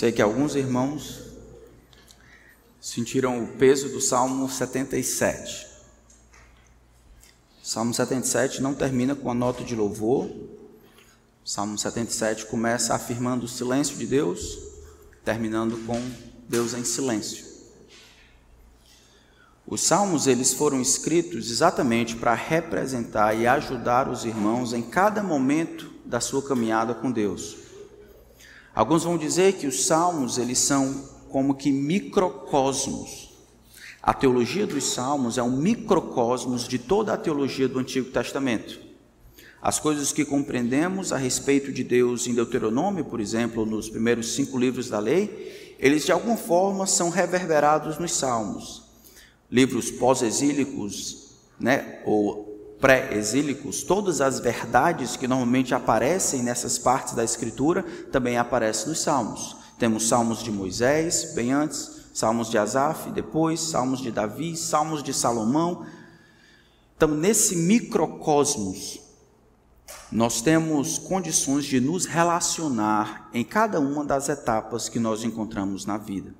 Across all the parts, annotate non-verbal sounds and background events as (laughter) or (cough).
Sei que alguns irmãos sentiram o peso do Salmo 77. Salmo 77 não termina com a nota de louvor. Salmo 77 começa afirmando o silêncio de Deus, terminando com Deus em silêncio. Os salmos eles foram escritos exatamente para representar e ajudar os irmãos em cada momento da sua caminhada com Deus. Alguns vão dizer que os salmos eles são como que microcosmos. A teologia dos salmos é um microcosmos de toda a teologia do Antigo Testamento. As coisas que compreendemos a respeito de Deus em Deuteronômio, por exemplo, nos primeiros cinco livros da lei, eles de alguma forma são reverberados nos salmos. Livros pós-exílicos, né, ou pré-exílicos, todas as verdades que normalmente aparecem nessas partes da Escritura também aparecem nos Salmos. Temos Salmos de Moisés, bem antes, Salmos de Asaf, depois, Salmos de Davi, Salmos de Salomão. Então, nesse microcosmos, nós temos condições de nos relacionar em cada uma das etapas que nós encontramos na vida.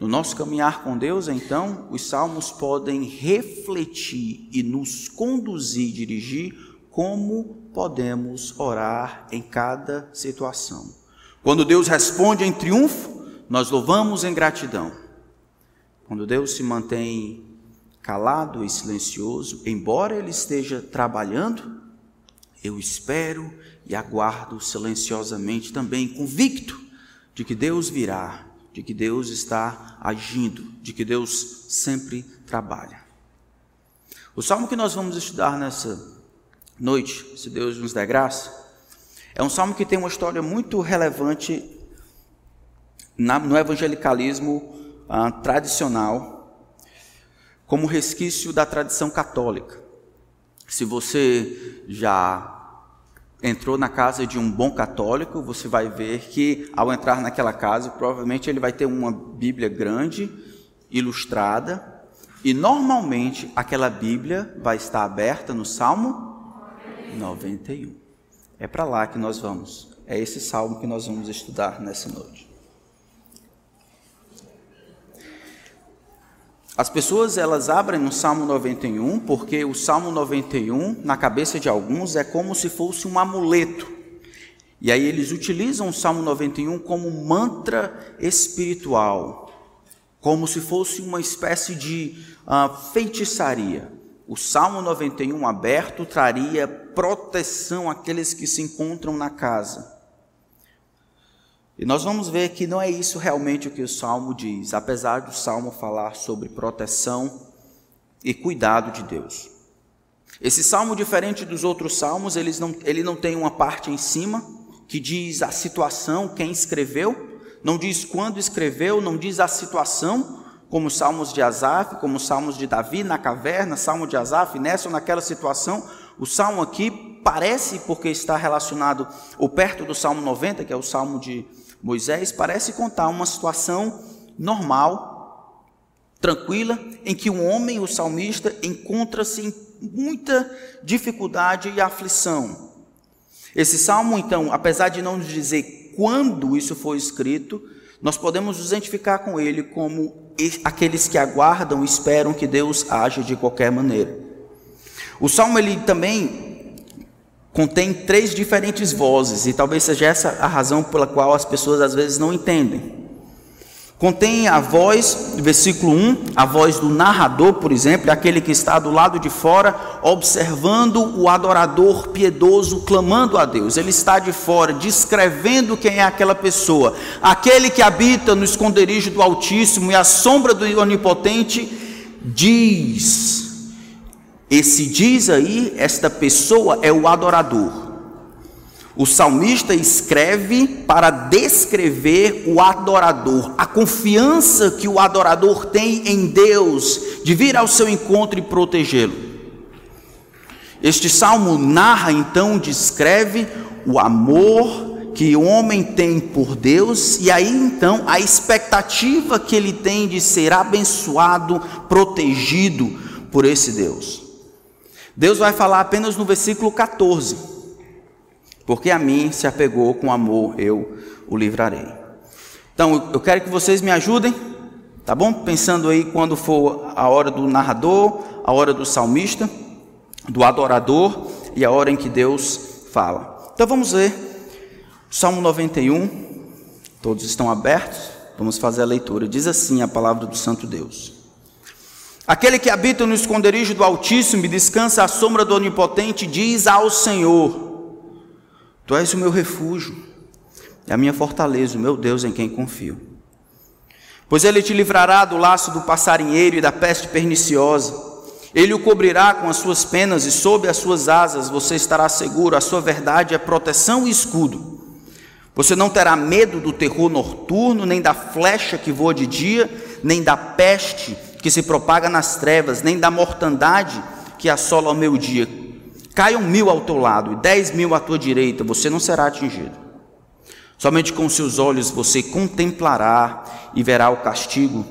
No nosso caminhar com Deus, então, os salmos podem refletir e nos conduzir, dirigir como podemos orar em cada situação. Quando Deus responde em triunfo, nós louvamos em gratidão. Quando Deus se mantém calado e silencioso, embora Ele esteja trabalhando, eu espero e aguardo silenciosamente também, convicto de que Deus virá de que Deus está agindo, de que Deus sempre trabalha. O salmo que nós vamos estudar nessa noite, se Deus nos der graça, é um salmo que tem uma história muito relevante no evangelicalismo ah, tradicional, como resquício da tradição católica. Se você já entrou na casa de um bom católico, você vai ver que ao entrar naquela casa, provavelmente ele vai ter uma Bíblia grande, ilustrada, e normalmente aquela Bíblia vai estar aberta no Salmo 91. É para lá que nós vamos. É esse salmo que nós vamos estudar nessa noite. As pessoas elas abrem no Salmo 91 porque o Salmo 91 na cabeça de alguns é como se fosse um amuleto. E aí eles utilizam o Salmo 91 como mantra espiritual, como se fosse uma espécie de uh, feitiçaria. O Salmo 91 aberto traria proteção àqueles que se encontram na casa. E nós vamos ver que não é isso realmente o que o salmo diz, apesar do salmo falar sobre proteção e cuidado de Deus. Esse salmo, diferente dos outros salmos, ele não, ele não tem uma parte em cima que diz a situação, quem escreveu, não diz quando escreveu, não diz a situação, como os salmos de Asaf, como os salmos de Davi na caverna, salmo de Asaf, nessa ou naquela situação. O salmo aqui parece, porque está relacionado ou perto do salmo 90, que é o salmo de Moisés parece contar uma situação normal, tranquila, em que um homem, o salmista, encontra-se em muita dificuldade e aflição. Esse salmo, então, apesar de não nos dizer quando isso foi escrito, nós podemos nos identificar com ele como aqueles que aguardam e esperam que Deus age de qualquer maneira. O salmo ele também contém três diferentes vozes, e talvez seja essa a razão pela qual as pessoas às vezes não entendem. Contém a voz, versículo 1, a voz do narrador, por exemplo, aquele que está do lado de fora, observando o adorador piedoso clamando a Deus. Ele está de fora, descrevendo quem é aquela pessoa. Aquele que habita no esconderijo do Altíssimo e a sombra do Onipotente, diz: esse diz aí, esta pessoa é o adorador. O salmista escreve para descrever o adorador, a confiança que o adorador tem em Deus de vir ao seu encontro e protegê-lo. Este salmo narra, então, descreve o amor que o homem tem por Deus e aí então a expectativa que ele tem de ser abençoado, protegido por esse Deus. Deus vai falar apenas no versículo 14: Porque a mim se apegou com amor, eu o livrarei. Então, eu quero que vocês me ajudem, tá bom? Pensando aí quando for a hora do narrador, a hora do salmista, do adorador e a hora em que Deus fala. Então vamos ver Salmo 91. Todos estão abertos? Vamos fazer a leitura. Diz assim a palavra do Santo Deus. Aquele que habita no esconderijo do Altíssimo e descansa à sombra do Onipotente, diz ao Senhor: Tu és o meu refúgio é a minha fortaleza, o meu Deus em quem confio. Pois ele te livrará do laço do passarinheiro e da peste perniciosa. Ele o cobrirá com as suas penas e sob as suas asas você estará seguro. A sua verdade é proteção e escudo. Você não terá medo do terror noturno, nem da flecha que voa de dia, nem da peste que se propaga nas trevas, nem da mortandade que assola ao meio-dia. Caiam mil ao teu lado e dez mil à tua direita, você não será atingido. Somente com seus olhos você contemplará e verá o castigo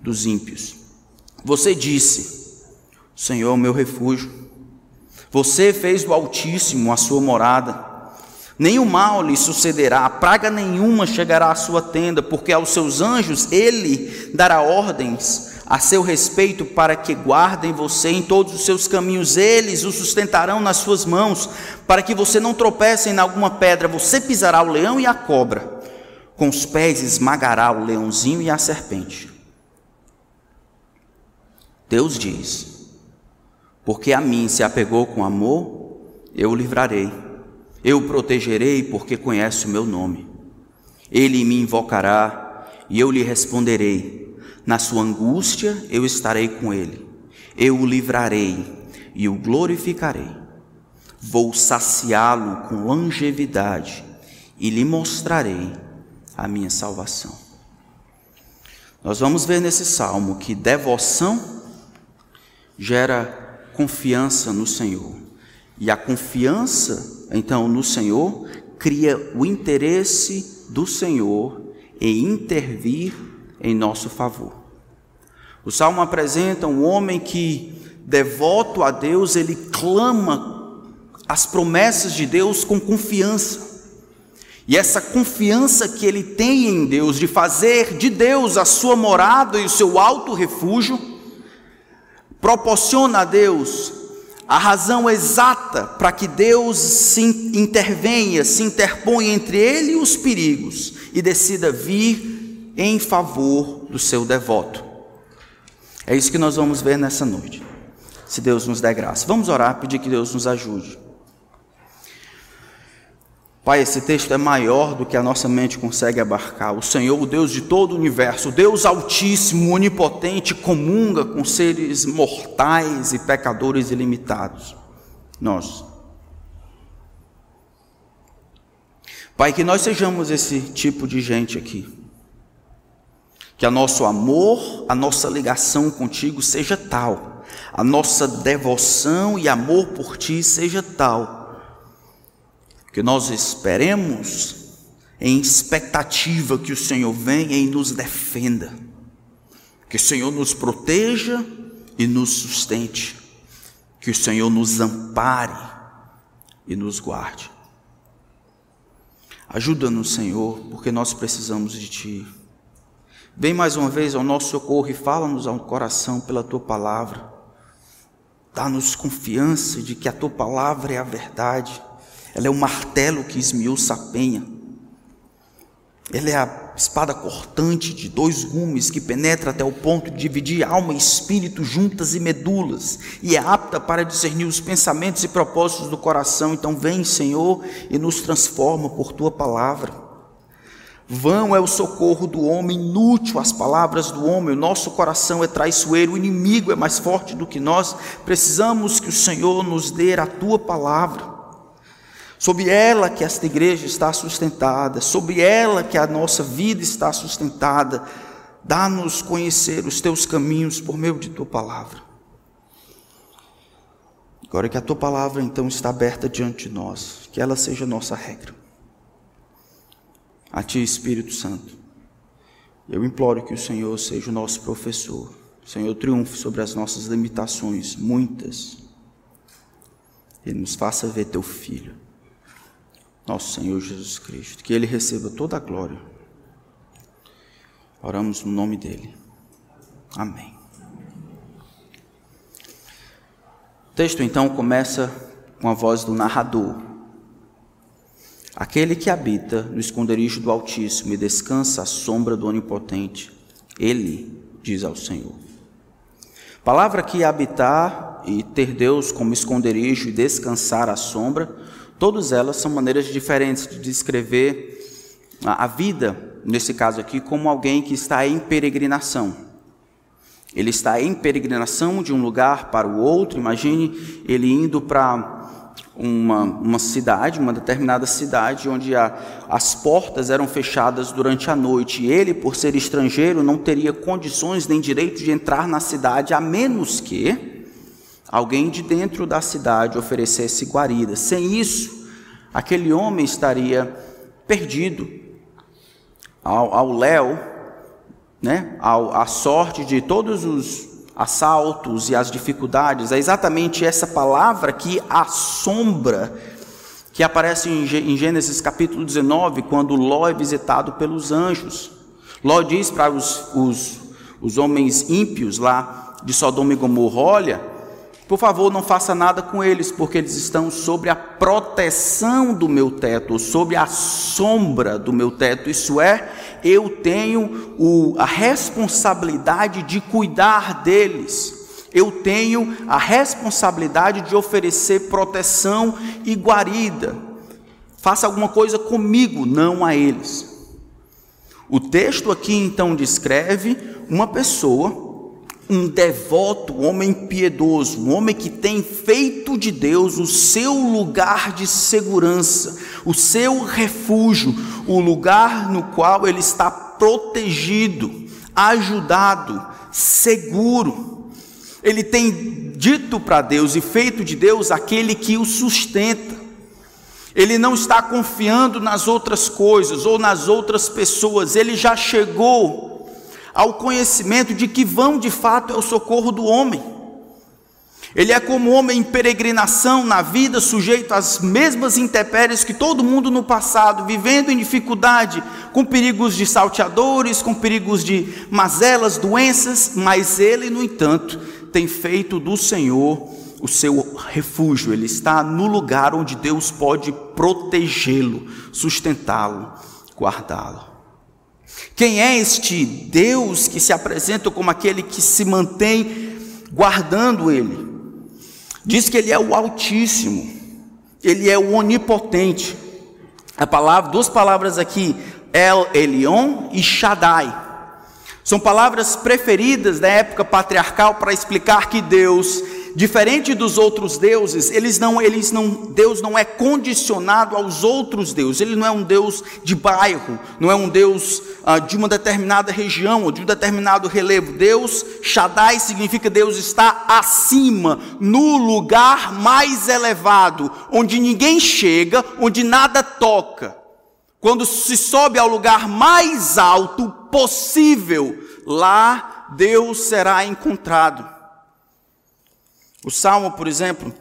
dos ímpios. Você disse: Senhor, meu refúgio. Você fez do Altíssimo a sua morada. Nenhum mal lhe sucederá, praga nenhuma chegará à sua tenda, porque aos seus anjos ele dará ordens a seu respeito para que guardem você em todos os seus caminhos, eles o sustentarão nas suas mãos, para que você não tropece em alguma pedra, você pisará o leão e a cobra, com os pés esmagará o leãozinho e a serpente. Deus diz: Porque a mim se apegou com amor, eu o livrarei, eu o protegerei, porque conhece o meu nome. Ele me invocará e eu lhe responderei. Na sua angústia eu estarei com ele, eu o livrarei e o glorificarei. Vou saciá-lo com longevidade e lhe mostrarei a minha salvação. Nós vamos ver nesse salmo que devoção gera confiança no Senhor. E a confiança, então, no Senhor, cria o interesse do Senhor em intervir em nosso favor. O salmo apresenta um homem que, devoto a Deus, ele clama as promessas de Deus com confiança. E essa confiança que ele tem em Deus, de fazer de Deus a sua morada e o seu alto refúgio, proporciona a Deus a razão exata para que Deus se intervenha, se interponha entre ele e os perigos e decida vir em favor do seu devoto. É isso que nós vamos ver nessa noite. Se Deus nos der graça. Vamos orar, pedir que Deus nos ajude. Pai, esse texto é maior do que a nossa mente consegue abarcar. O Senhor, o Deus de todo o universo, o Deus Altíssimo, Onipotente, comunga com seres mortais e pecadores ilimitados. Nós. Pai, que nós sejamos esse tipo de gente aqui que a nosso amor, a nossa ligação contigo seja tal, a nossa devoção e amor por ti seja tal, que nós esperemos em expectativa que o Senhor venha e nos defenda, que o Senhor nos proteja e nos sustente, que o Senhor nos ampare e nos guarde. Ajuda-nos, Senhor, porque nós precisamos de Ti. Vem mais uma vez ao nosso socorro e fala-nos ao coração pela tua palavra. Dá-nos confiança de que a tua palavra é a verdade. Ela é o martelo que esmiuça a penha. Ela é a espada cortante de dois gumes que penetra até o ponto de dividir alma e espírito juntas e medulas, e é apta para discernir os pensamentos e propósitos do coração. Então, vem, Senhor, e nos transforma por tua palavra. Vão é o socorro do homem, inútil as palavras do homem, o nosso coração é traiçoeiro, o inimigo é mais forte do que nós. Precisamos que o Senhor nos dê a tua palavra. Sobre ela que esta igreja está sustentada, sobre ela que a nossa vida está sustentada. Dá-nos conhecer os teus caminhos por meio de tua palavra. Agora que a tua palavra então está aberta diante de nós, que ela seja nossa regra. A Ti, Espírito Santo, eu imploro que o Senhor seja o nosso professor. O Senhor triunfe sobre as nossas limitações, muitas, e nos faça ver Teu Filho, nosso Senhor Jesus Cristo. Que Ele receba toda a glória, Oramos no nome dele. Amém. O texto então começa com a voz do narrador. Aquele que habita no esconderijo do Altíssimo e descansa à sombra do Onipotente, ele diz ao Senhor. Palavra que habitar e ter Deus como esconderijo e descansar à sombra, todas elas são maneiras diferentes de descrever a vida, nesse caso aqui, como alguém que está em peregrinação. Ele está em peregrinação de um lugar para o outro. Imagine ele indo para uma, uma cidade, uma determinada cidade, onde a, as portas eram fechadas durante a noite. E ele, por ser estrangeiro, não teria condições nem direito de entrar na cidade, a menos que alguém de dentro da cidade oferecesse guarida. Sem isso, aquele homem estaria perdido ao, ao léu né, a, a sorte de todos os assaltos e as dificuldades, é exatamente essa palavra que assombra, que aparece em Gênesis capítulo 19, quando Ló é visitado pelos anjos. Ló diz para os, os, os homens ímpios lá de Sodoma e Gomorra: Olha, por favor, não faça nada com eles, porque eles estão sobre a proteção do meu teto, sobre a sombra do meu teto. Isso é, eu tenho o, a responsabilidade de cuidar deles. Eu tenho a responsabilidade de oferecer proteção e guarida. Faça alguma coisa comigo, não a eles. O texto aqui então descreve uma pessoa um devoto, um homem piedoso, um homem que tem feito de Deus o seu lugar de segurança, o seu refúgio, o lugar no qual ele está protegido, ajudado, seguro. Ele tem dito para Deus e feito de Deus aquele que o sustenta. Ele não está confiando nas outras coisas ou nas outras pessoas, ele já chegou ao conhecimento de que vão de fato é o socorro do homem. Ele é como homem em peregrinação na vida, sujeito às mesmas intempéries que todo mundo no passado, vivendo em dificuldade, com perigos de salteadores, com perigos de mazelas, doenças, mas ele, no entanto, tem feito do Senhor o seu refúgio, ele está no lugar onde Deus pode protegê-lo, sustentá-lo, guardá-lo. Quem é este Deus que se apresenta como aquele que se mantém guardando ele? Diz que ele é o Altíssimo, ele é o Onipotente. A palavra, duas palavras aqui, El Elion e Shaddai. São palavras preferidas da época patriarcal para explicar que Deus Diferente dos outros deuses, eles não, eles não, Deus não é condicionado aos outros deuses. Ele não é um Deus de bairro, não é um Deus ah, de uma determinada região ou de um determinado relevo. Deus, Shaddai significa Deus está acima, no lugar mais elevado, onde ninguém chega, onde nada toca. Quando se sobe ao lugar mais alto possível, lá Deus será encontrado. O Salmo, por exemplo,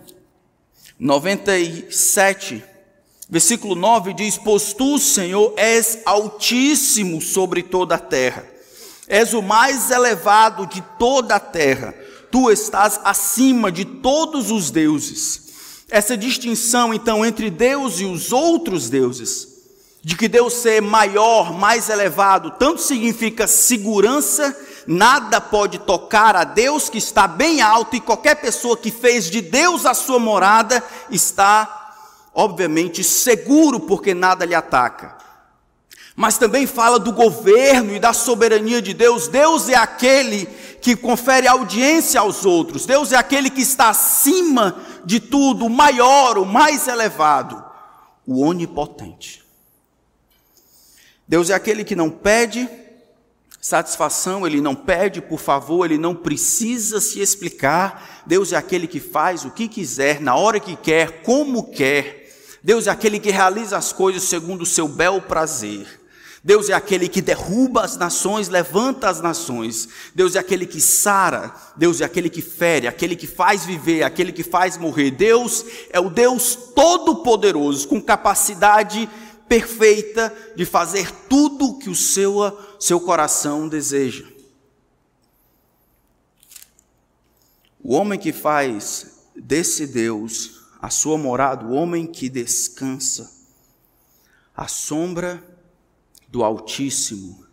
97, versículo 9 diz: Pois tu, Senhor, és altíssimo sobre toda a terra, és o mais elevado de toda a terra, tu estás acima de todos os deuses. Essa distinção, então, entre Deus e os outros deuses, de que Deus ser maior, mais elevado, tanto significa segurança Nada pode tocar a Deus que está bem alto, e qualquer pessoa que fez de Deus a sua morada está, obviamente, seguro, porque nada lhe ataca. Mas também fala do governo e da soberania de Deus. Deus é aquele que confere audiência aos outros, Deus é aquele que está acima de tudo, o maior, o mais elevado, o onipotente. Deus é aquele que não pede, Satisfação, ele não pede por favor, ele não precisa se explicar. Deus é aquele que faz o que quiser, na hora que quer, como quer. Deus é aquele que realiza as coisas segundo o seu bel prazer. Deus é aquele que derruba as nações, levanta as nações. Deus é aquele que sara. Deus é aquele que fere, aquele que faz viver, aquele que faz morrer. Deus é o Deus todo-poderoso, com capacidade perfeita de fazer tudo o que o seu, seu coração deseja. O homem que faz desse Deus a sua morada, o homem que descansa à sombra do Altíssimo,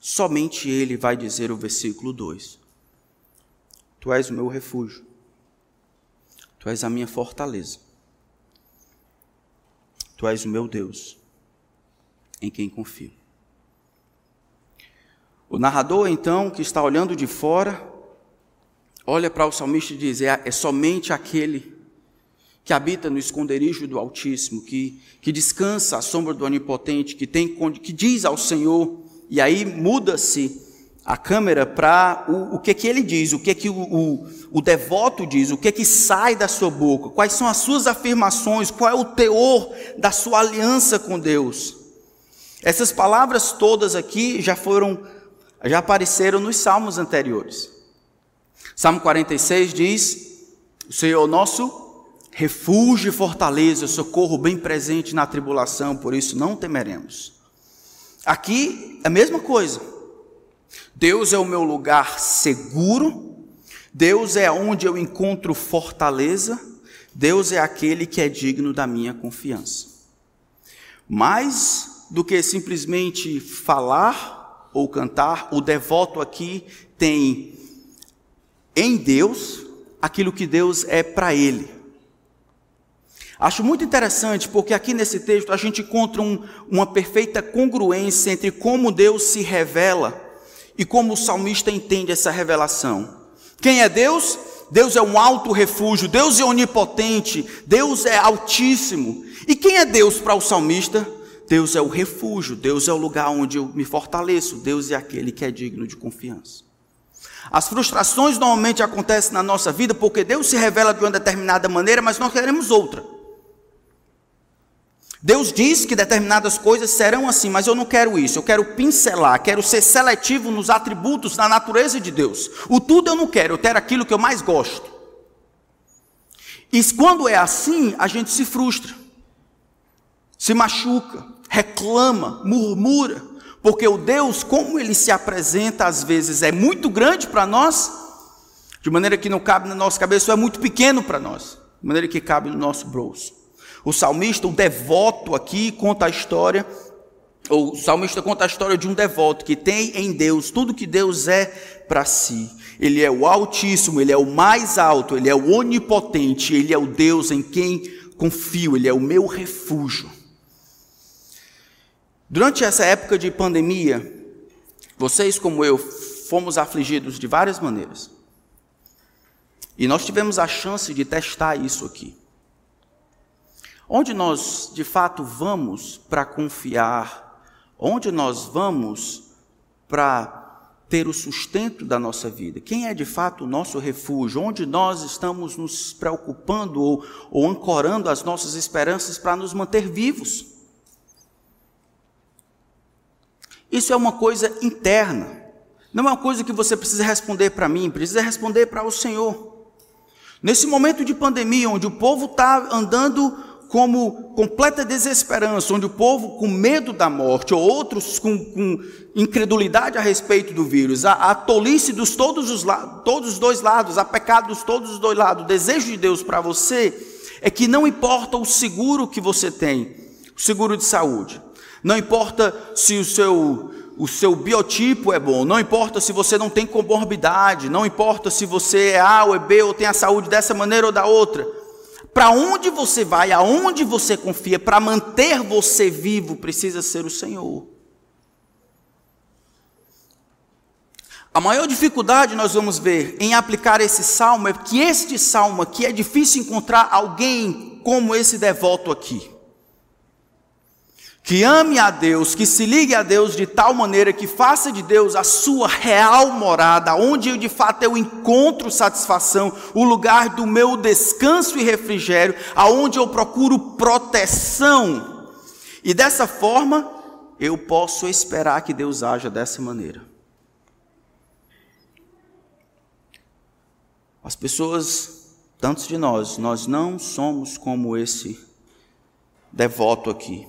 somente ele vai dizer o versículo 2: Tu és o meu refúgio, tu és a minha fortaleza, tu és o meu Deus, em quem confio. O narrador, então, que está olhando de fora, olha para o salmista e diz: é, é somente aquele que habita no esconderijo do Altíssimo, que, que descansa à sombra do Onipotente, que, tem, que diz ao Senhor, e aí muda-se a câmera para o, o que que ele diz, o que que o, o, o, devoto diz, o que que sai da sua boca, quais são as suas afirmações, qual é o teor da sua aliança com Deus. Essas palavras todas aqui já foram, já apareceram nos salmos anteriores. Salmo 46 diz: O Senhor nosso refúgio e fortaleza, socorro bem presente na tribulação, por isso não temeremos. Aqui é a mesma coisa. Deus é o meu lugar seguro, Deus é onde eu encontro fortaleza, Deus é aquele que é digno da minha confiança. Mais do que simplesmente falar ou cantar, o devoto aqui tem em Deus aquilo que Deus é para ele. Acho muito interessante porque aqui nesse texto a gente encontra um, uma perfeita congruência entre como Deus se revela e como o salmista entende essa revelação. Quem é Deus? Deus é um alto refúgio, Deus é onipotente, Deus é altíssimo. E quem é Deus para o salmista? Deus é o refúgio, Deus é o lugar onde eu me fortaleço, Deus é aquele que é digno de confiança. As frustrações normalmente acontecem na nossa vida porque Deus se revela de uma determinada maneira, mas nós queremos outra. Deus diz que determinadas coisas serão assim, mas eu não quero isso. Eu quero pincelar, quero ser seletivo nos atributos, na natureza de Deus. O tudo eu não quero, eu quero aquilo que eu mais gosto. E quando é assim, a gente se frustra, se machuca, reclama, murmura, porque o Deus, como ele se apresenta às vezes, é muito grande para nós, de maneira que não cabe na nossa cabeça, ou é muito pequeno para nós, de maneira que cabe no nosso bolso. O salmista, o devoto aqui, conta a história, o salmista conta a história de um devoto que tem em Deus tudo que Deus é para si. Ele é o Altíssimo, ele é o mais alto, ele é o onipotente, ele é o Deus em quem confio, ele é o meu refúgio. Durante essa época de pandemia, vocês, como eu, fomos afligidos de várias maneiras. E nós tivemos a chance de testar isso aqui. Onde nós de fato vamos para confiar? Onde nós vamos para ter o sustento da nossa vida? Quem é de fato o nosso refúgio? Onde nós estamos nos preocupando ou, ou ancorando as nossas esperanças para nos manter vivos? Isso é uma coisa interna. Não é uma coisa que você precisa responder para mim, precisa responder para o Senhor. Nesse momento de pandemia, onde o povo está andando como completa desesperança, onde o povo com medo da morte, ou outros com, com incredulidade a respeito do vírus, a, a tolice dos todos os, todos os dois lados, a pecado dos todos os dois lados, o desejo de Deus para você é que não importa o seguro que você tem, o seguro de saúde, não importa se o seu o seu biotipo é bom, não importa se você não tem comorbidade, não importa se você é A ou é B ou tem a saúde dessa maneira ou da outra. Para onde você vai, aonde você confia, para manter você vivo, precisa ser o Senhor. A maior dificuldade nós vamos ver em aplicar esse salmo é que este salmo aqui é difícil encontrar alguém como esse devoto aqui que ame a Deus, que se ligue a Deus de tal maneira que faça de Deus a sua real morada, onde de fato eu encontro satisfação, o lugar do meu descanso e refrigério, aonde eu procuro proteção. E dessa forma, eu posso esperar que Deus haja dessa maneira. As pessoas, tantos de nós, nós não somos como esse devoto aqui.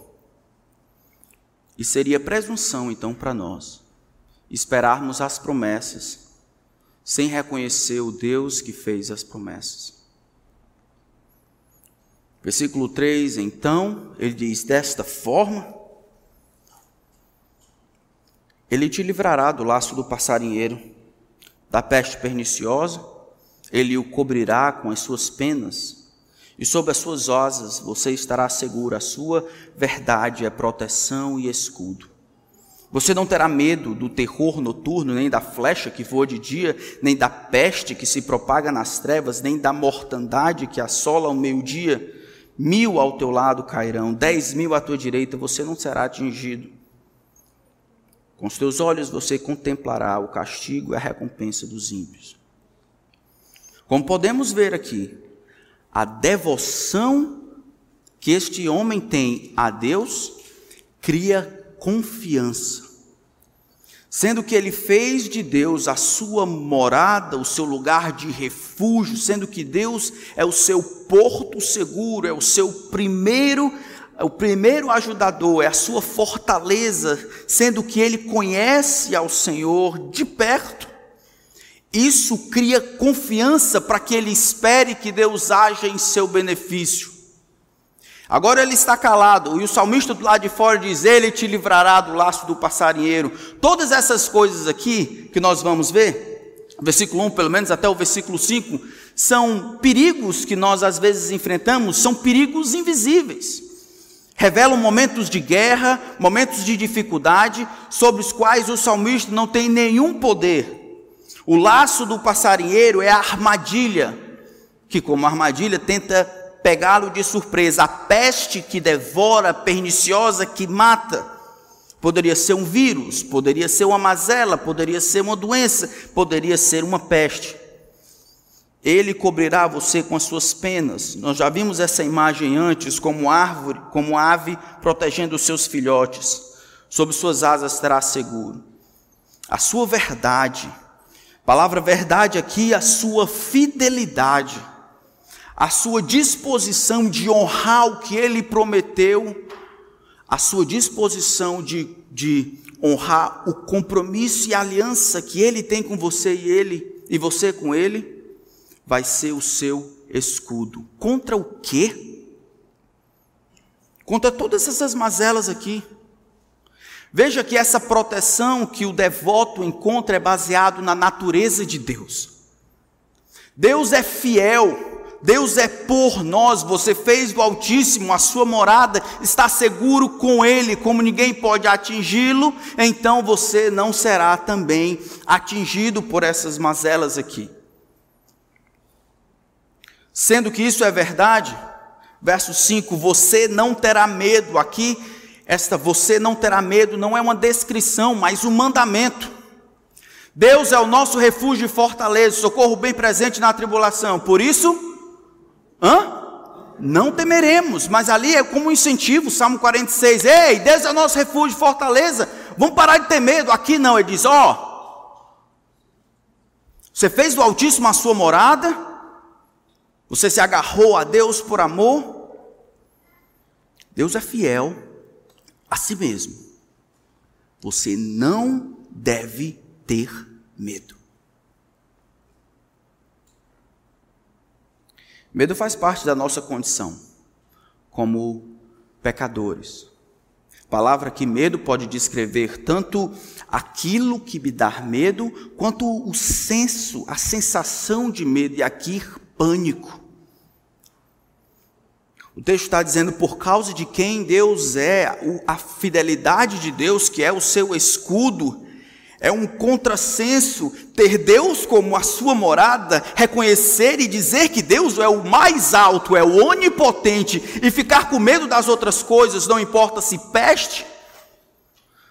E seria presunção, então, para nós esperarmos as promessas sem reconhecer o Deus que fez as promessas. Versículo 3, então, ele diz: Desta forma, ele te livrará do laço do passarinheiro, da peste perniciosa, ele o cobrirá com as suas penas, e sob as suas asas você estará seguro, a sua verdade é proteção e escudo. Você não terá medo do terror noturno, nem da flecha que voa de dia, nem da peste que se propaga nas trevas, nem da mortandade que assola ao meio-dia. Mil ao teu lado cairão, dez mil à tua direita, você não será atingido. Com os teus olhos você contemplará o castigo e a recompensa dos ímpios. Como podemos ver aqui, a devoção que este homem tem a Deus cria confiança. Sendo que ele fez de Deus a sua morada, o seu lugar de refúgio, sendo que Deus é o seu porto seguro, é o seu primeiro, é o primeiro ajudador, é a sua fortaleza, sendo que ele conhece ao Senhor de perto. Isso cria confiança para que ele espere que Deus haja em seu benefício. Agora ele está calado, e o salmista do lado de fora diz: Ele te livrará do laço do passarinheiro. Todas essas coisas aqui que nós vamos ver, versículo 1 pelo menos até o versículo 5, são perigos que nós às vezes enfrentamos, são perigos invisíveis. Revelam momentos de guerra, momentos de dificuldade, sobre os quais o salmista não tem nenhum poder. O laço do passarinheiro é a armadilha, que, como armadilha, tenta pegá-lo de surpresa. A peste que devora, perniciosa, que mata. Poderia ser um vírus, poderia ser uma mazela, poderia ser uma doença, poderia ser uma peste. Ele cobrirá você com as suas penas. Nós já vimos essa imagem antes, como árvore, como ave protegendo os seus filhotes. Sob suas asas terá seguro. A sua verdade, palavra verdade aqui, a sua fidelidade a sua disposição de honrar o que ele prometeu, a sua disposição de, de honrar o compromisso e aliança que ele tem com você e ele e você com ele, vai ser o seu escudo. Contra o quê? Contra todas essas mazelas aqui. Veja que essa proteção que o devoto encontra é baseado na natureza de Deus. Deus é fiel Deus é por nós, você fez do Altíssimo a sua morada, está seguro com Ele, como ninguém pode atingi-lo, então você não será também atingido por essas mazelas aqui. Sendo que isso é verdade, verso 5: você não terá medo, aqui, esta você não terá medo não é uma descrição, mas um mandamento. Deus é o nosso refúgio e fortaleza, socorro bem presente na tribulação, por isso, Hã? Não temeremos, mas ali é como um incentivo, Salmo 46. Ei, Deus é nosso refúgio, fortaleza. Vamos parar de ter medo. Aqui não, ele diz: Ó, oh, você fez do Altíssimo a sua morada, você se agarrou a Deus por amor. Deus é fiel a si mesmo. Você não deve ter medo. Medo faz parte da nossa condição como pecadores. Palavra que medo pode descrever tanto aquilo que me dá medo, quanto o senso, a sensação de medo, e aqui pânico. O texto está dizendo por causa de quem Deus é, a fidelidade de Deus, que é o seu escudo, é um contrassenso ter Deus como a sua morada, reconhecer e dizer que Deus é o mais alto, é o onipotente, e ficar com medo das outras coisas, não importa se peste,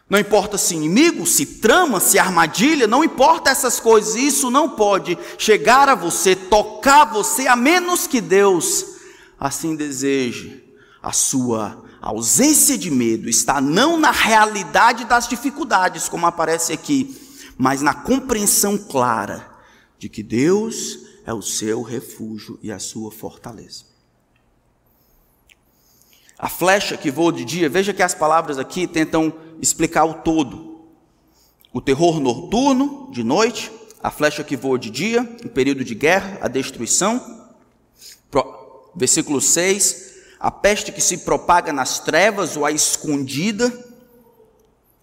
não importa se inimigo, se trama, se armadilha, não importa essas coisas, isso não pode chegar a você, tocar você, a menos que Deus assim deseje a sua ausência de medo está não na realidade das dificuldades, como aparece aqui, mas na compreensão clara de que Deus é o seu refúgio e a sua fortaleza. A flecha que voa de dia, veja que as palavras aqui tentam explicar o todo. O terror noturno, de noite, a flecha que voa de dia, em período de guerra, a destruição. Versículo 6, a peste que se propaga nas trevas ou a escondida,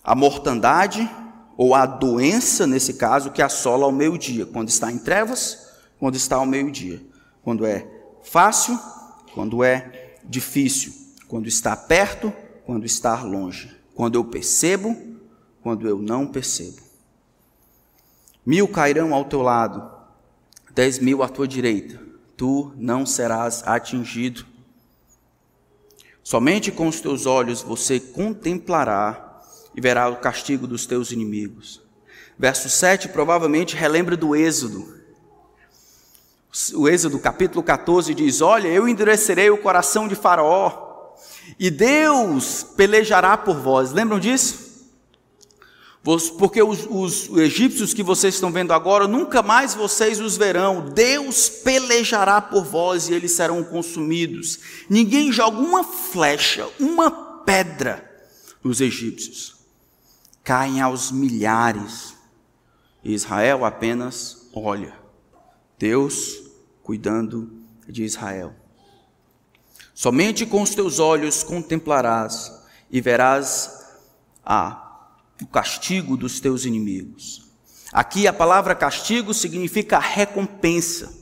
a mortandade ou a doença, nesse caso, que assola ao meio-dia, quando está em trevas, quando está ao meio-dia, quando é fácil, quando é difícil, quando está perto, quando está longe, quando eu percebo, quando eu não percebo. Mil cairão ao teu lado, dez mil à tua direita, tu não serás atingido. Somente com os teus olhos você contemplará e verá o castigo dos teus inimigos. Verso 7 provavelmente relembra do Êxodo. O Êxodo capítulo 14 diz: Olha, eu endurecerei o coração de Faraó, e Deus pelejará por vós. Lembram disso? Porque os, os, egípcios que vocês estão vendo agora, nunca mais vocês os verão. Deus pelejará por vós e eles serão consumidos. Ninguém joga uma flecha, uma pedra nos egípcios caem aos milhares. Israel apenas olha. Deus cuidando de Israel. Somente com os teus olhos contemplarás e verás ah, o castigo dos teus inimigos. Aqui a palavra castigo significa recompensa.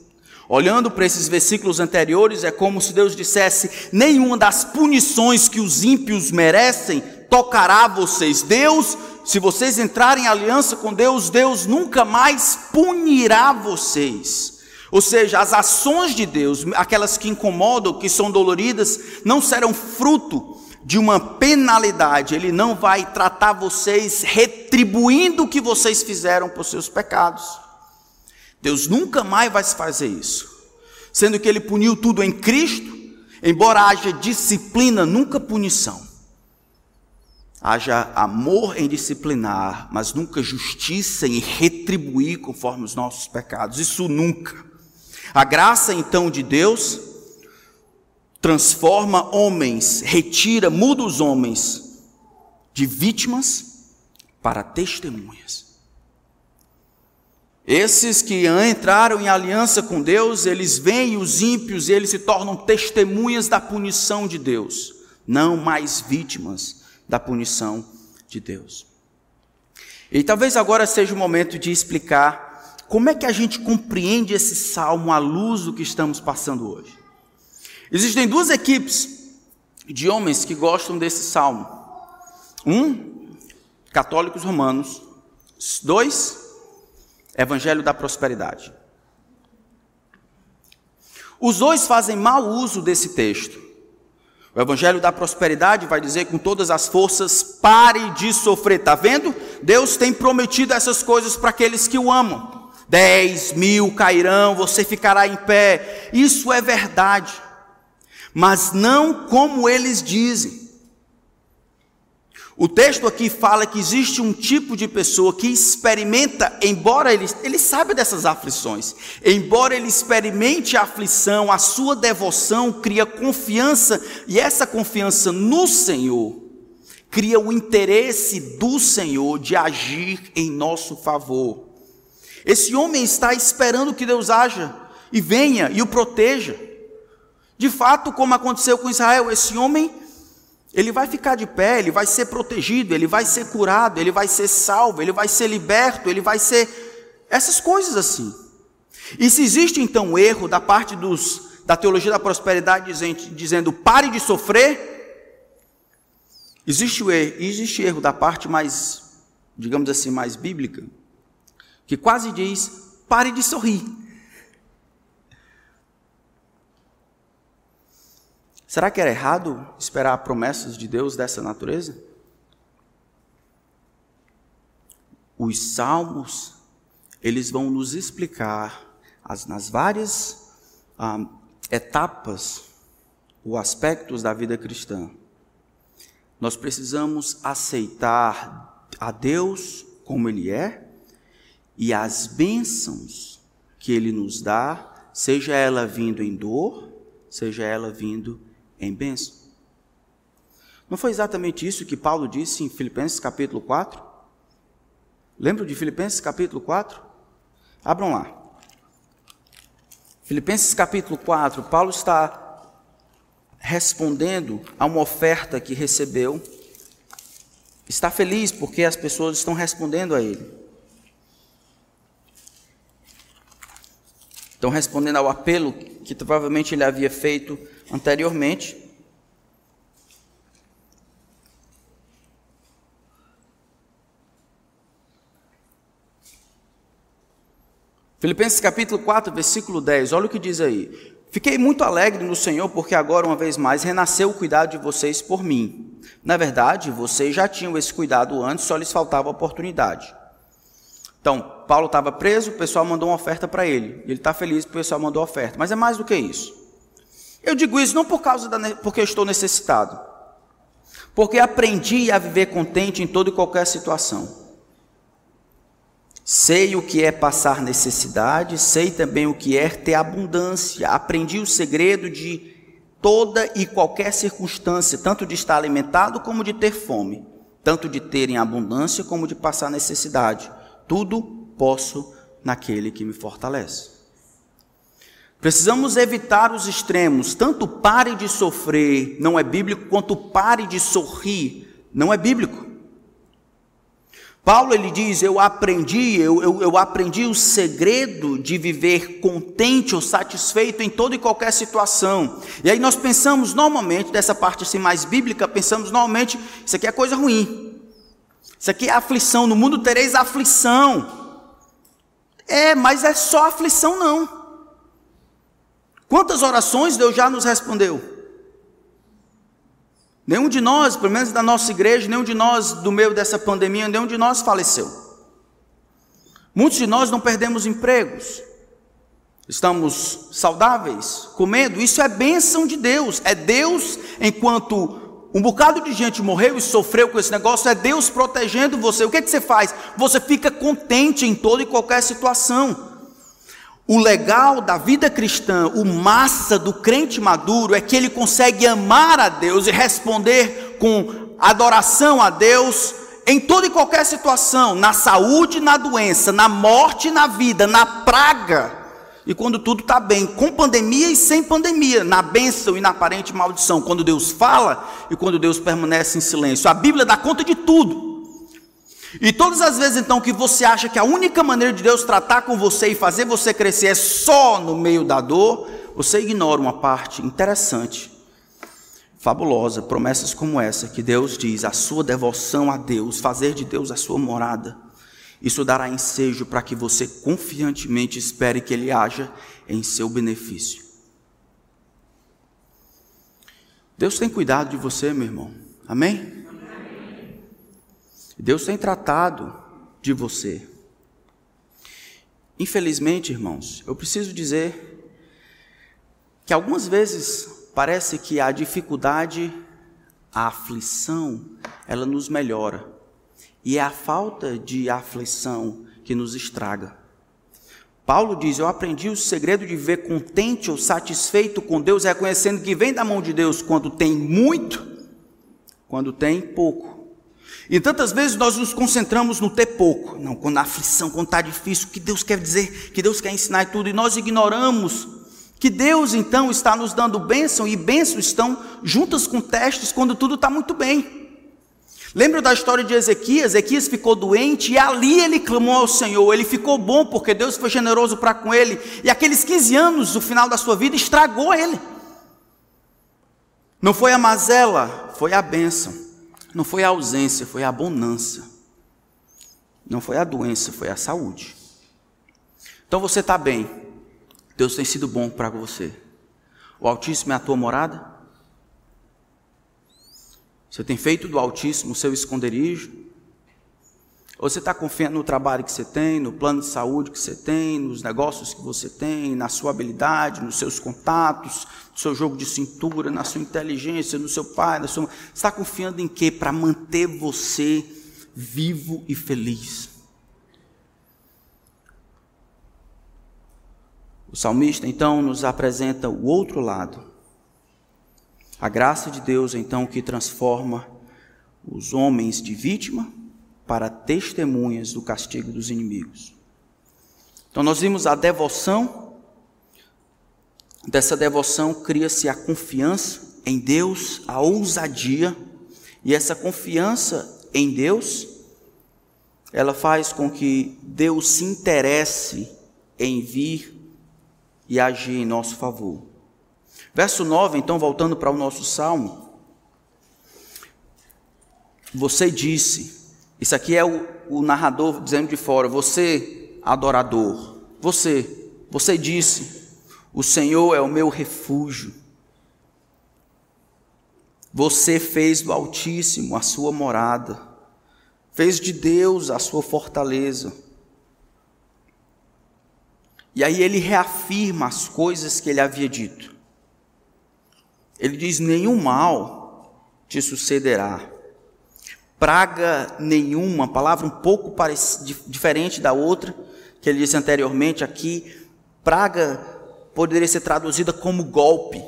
Olhando para esses versículos anteriores, é como se Deus dissesse: nenhuma das punições que os ímpios merecem tocará vocês. Deus se vocês entrarem em aliança com Deus, Deus nunca mais punirá vocês. Ou seja, as ações de Deus, aquelas que incomodam, que são doloridas, não serão fruto de uma penalidade. Ele não vai tratar vocês retribuindo o que vocês fizeram por seus pecados. Deus nunca mais vai fazer isso. Sendo que ele puniu tudo em Cristo, embora haja disciplina, nunca punição haja amor em disciplinar, mas nunca justiça em retribuir conforme os nossos pecados. Isso nunca. A graça então de Deus transforma homens, retira, muda os homens de vítimas para testemunhas. Esses que entraram em aliança com Deus, eles veem os ímpios e eles se tornam testemunhas da punição de Deus, não mais vítimas da punição de Deus. E talvez agora seja o momento de explicar como é que a gente compreende esse salmo à luz do que estamos passando hoje. Existem duas equipes de homens que gostam desse salmo. Um, católicos romanos. Dois, Evangelho da Prosperidade. Os dois fazem mau uso desse texto. O evangelho da prosperidade vai dizer com todas as forças: pare de sofrer. Está vendo? Deus tem prometido essas coisas para aqueles que o amam. Dez mil cairão, você ficará em pé. Isso é verdade, mas não como eles dizem. O texto aqui fala que existe um tipo de pessoa que experimenta, embora ele, ele saiba dessas aflições, embora ele experimente a aflição, a sua devoção cria confiança, e essa confiança no Senhor cria o interesse do Senhor de agir em nosso favor. Esse homem está esperando que Deus haja e venha e o proteja. De fato, como aconteceu com Israel, esse homem ele vai ficar de pé, ele vai ser protegido, ele vai ser curado, ele vai ser salvo, ele vai ser liberto, ele vai ser. Essas coisas assim. E se existe então um erro da parte dos, da teologia da prosperidade dizendo, dizendo pare de sofrer, existe, o erro, existe erro da parte mais, digamos assim, mais bíblica, que quase diz pare de sorrir. Será que era errado esperar promessas de Deus dessa natureza? Os salmos, eles vão nos explicar as, nas várias ah, etapas ou aspectos da vida cristã. Nós precisamos aceitar a Deus como Ele é e as bênçãos que Ele nos dá, seja ela vindo em dor, seja ela vindo em bênção. Não foi exatamente isso que Paulo disse em Filipenses capítulo 4? Lembra de Filipenses capítulo 4? Abram lá. Filipenses capítulo 4, Paulo está respondendo a uma oferta que recebeu. Está feliz porque as pessoas estão respondendo a ele. Estão respondendo ao apelo que provavelmente ele havia feito anteriormente. Filipenses capítulo 4, versículo 10, olha o que diz aí. Fiquei muito alegre no Senhor, porque agora, uma vez mais, renasceu o cuidado de vocês por mim. Na verdade, vocês já tinham esse cuidado antes, só lhes faltava oportunidade. Então, Paulo estava preso, o pessoal mandou uma oferta para ele. Ele está feliz porque o pessoal mandou oferta. Mas é mais do que isso. Eu digo isso não por causa da, porque eu estou necessitado, porque aprendi a viver contente em toda e qualquer situação. Sei o que é passar necessidade, sei também o que é ter abundância. Aprendi o segredo de toda e qualquer circunstância, tanto de estar alimentado como de ter fome, tanto de ter em abundância como de passar necessidade. Tudo posso naquele que me fortalece. Precisamos evitar os extremos, tanto pare de sofrer, não é bíblico, quanto pare de sorrir, não é bíblico. Paulo ele diz: Eu aprendi, eu, eu, eu, aprendi o segredo de viver contente ou satisfeito em toda e qualquer situação. E aí nós pensamos normalmente, dessa parte assim mais bíblica, pensamos normalmente, isso aqui é coisa ruim. Isso aqui é aflição, no mundo tereis aflição. É, mas é só aflição não. Quantas orações Deus já nos respondeu? Nenhum de nós, pelo menos da nossa igreja, nenhum de nós do meio dessa pandemia, nenhum de nós faleceu. Muitos de nós não perdemos empregos. Estamos saudáveis, comendo. Isso é bênção de Deus. É Deus, enquanto um bocado de gente morreu e sofreu com esse negócio, é Deus protegendo você. O que, é que você faz? Você fica contente em toda e qualquer situação. O legal da vida cristã, o massa do crente maduro, é que ele consegue amar a Deus e responder com adoração a Deus em toda e qualquer situação, na saúde, na doença, na morte, na vida, na praga, e quando tudo está bem, com pandemia e sem pandemia, na bênção e na aparente maldição, quando Deus fala e quando Deus permanece em silêncio. A Bíblia dá conta de tudo. E todas as vezes então que você acha que a única maneira de Deus tratar com você e fazer você crescer é só no meio da dor, você ignora uma parte interessante, fabulosa, promessas como essa que Deus diz, a sua devoção a Deus, fazer de Deus a sua morada. Isso dará ensejo para que você confiantemente espere que ele haja em seu benefício. Deus tem cuidado de você, meu irmão. Amém? Deus tem tratado de você. Infelizmente, irmãos, eu preciso dizer que algumas vezes parece que a dificuldade, a aflição, ela nos melhora. E é a falta de aflição que nos estraga. Paulo diz: Eu aprendi o segredo de viver contente ou satisfeito com Deus, reconhecendo que vem da mão de Deus quando tem muito, quando tem pouco. E tantas vezes nós nos concentramos no ter pouco, não, quando a aflição, quando está difícil, que Deus quer dizer, que Deus quer ensinar e tudo, e nós ignoramos que Deus então está nos dando bênção, e bênçãos estão juntas com testes quando tudo está muito bem. Lembra da história de Ezequias? Ezequias ficou doente e ali ele clamou ao Senhor. Ele ficou bom porque Deus foi generoso para com ele. E aqueles 15 anos, o final da sua vida, estragou ele. Não foi a mazela, foi a bênção. Não foi a ausência, foi a bonança. Não foi a doença, foi a saúde. Então você está bem. Deus tem sido bom para você. O Altíssimo é a tua morada? Você tem feito do Altíssimo o seu esconderijo? Você está confiando no trabalho que você tem, no plano de saúde que você tem, nos negócios que você tem, na sua habilidade, nos seus contatos, no seu jogo de cintura, na sua inteligência, no seu pai, na sua... Você está confiando em quê? Para manter você vivo e feliz. O salmista então nos apresenta o outro lado. A graça de Deus, então, que transforma os homens de vítima para testemunhas do castigo dos inimigos. Então, nós vimos a devoção, dessa devoção cria-se a confiança em Deus, a ousadia, e essa confiança em Deus, ela faz com que Deus se interesse em vir e agir em nosso favor. Verso 9, então, voltando para o nosso salmo. Você disse, isso aqui é o, o narrador dizendo de fora, você, adorador, você, você disse, o Senhor é o meu refúgio. Você fez do Altíssimo a sua morada, fez de Deus a sua fortaleza. E aí ele reafirma as coisas que ele havia dito. Ele diz: nenhum mal te sucederá, praga nenhuma, palavra um pouco diferente da outra que ele disse anteriormente aqui. Praga poderia ser traduzida como golpe.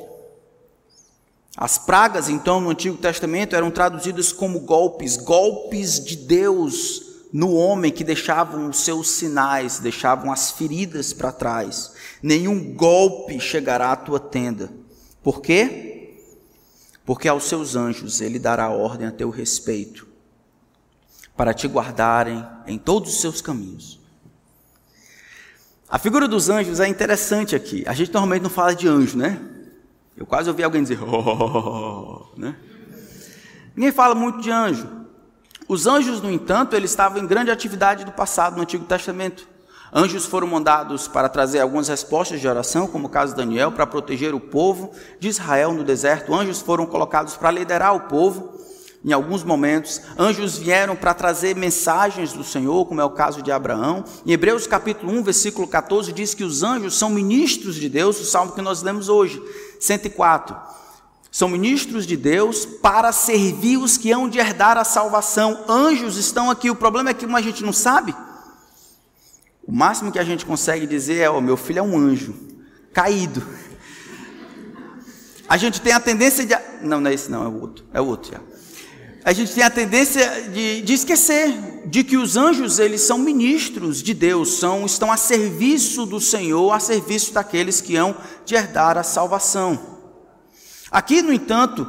As pragas, então, no Antigo Testamento eram traduzidas como golpes, golpes de Deus no homem que deixavam os seus sinais, deixavam as feridas para trás. Nenhum golpe chegará à tua tenda. Por quê? Porque aos seus anjos ele dará ordem a teu respeito, para te guardarem em todos os seus caminhos. A figura dos anjos é interessante aqui. A gente normalmente não fala de anjo, né? Eu quase ouvi alguém dizer, (laughs) oh, né? Ninguém fala muito de anjo. Os anjos, no entanto, eles estavam em grande atividade do passado no Antigo Testamento. Anjos foram mandados para trazer algumas respostas de oração, como o caso de Daniel, para proteger o povo de Israel no deserto. Anjos foram colocados para liderar o povo em alguns momentos. Anjos vieram para trazer mensagens do Senhor, como é o caso de Abraão. Em Hebreus capítulo 1, versículo 14, diz que os anjos são ministros de Deus, o salmo que nós lemos hoje, 104. São ministros de Deus para servir os que hão de herdar a salvação. Anjos estão aqui. O problema é que a gente não sabe, o máximo que a gente consegue dizer é: oh, meu filho é um anjo caído. A gente tem a tendência de. Não, não é esse, não, é o outro. É o outro já. A gente tem a tendência de, de esquecer de que os anjos eles são ministros de Deus, são, estão a serviço do Senhor, a serviço daqueles que hão de herdar a salvação. Aqui, no entanto,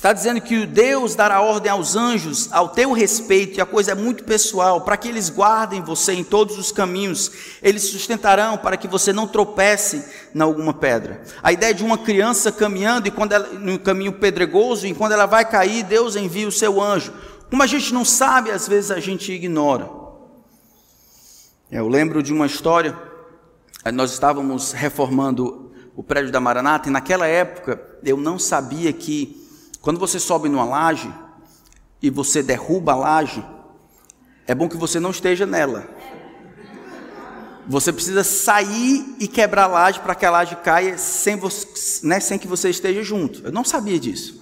está dizendo que Deus dará ordem aos anjos ao teu respeito, e a coisa é muito pessoal, para que eles guardem você em todos os caminhos, eles sustentarão para que você não tropece em alguma pedra. A ideia de uma criança caminhando e quando ela, no caminho pedregoso, e quando ela vai cair, Deus envia o seu anjo. Como a gente não sabe, às vezes a gente ignora. Eu lembro de uma história, nós estávamos reformando o prédio da Maranata, e naquela época eu não sabia que quando você sobe numa laje e você derruba a laje, é bom que você não esteja nela. Você precisa sair e quebrar a laje para que a laje caia sem, você, né, sem que você esteja junto. Eu não sabia disso.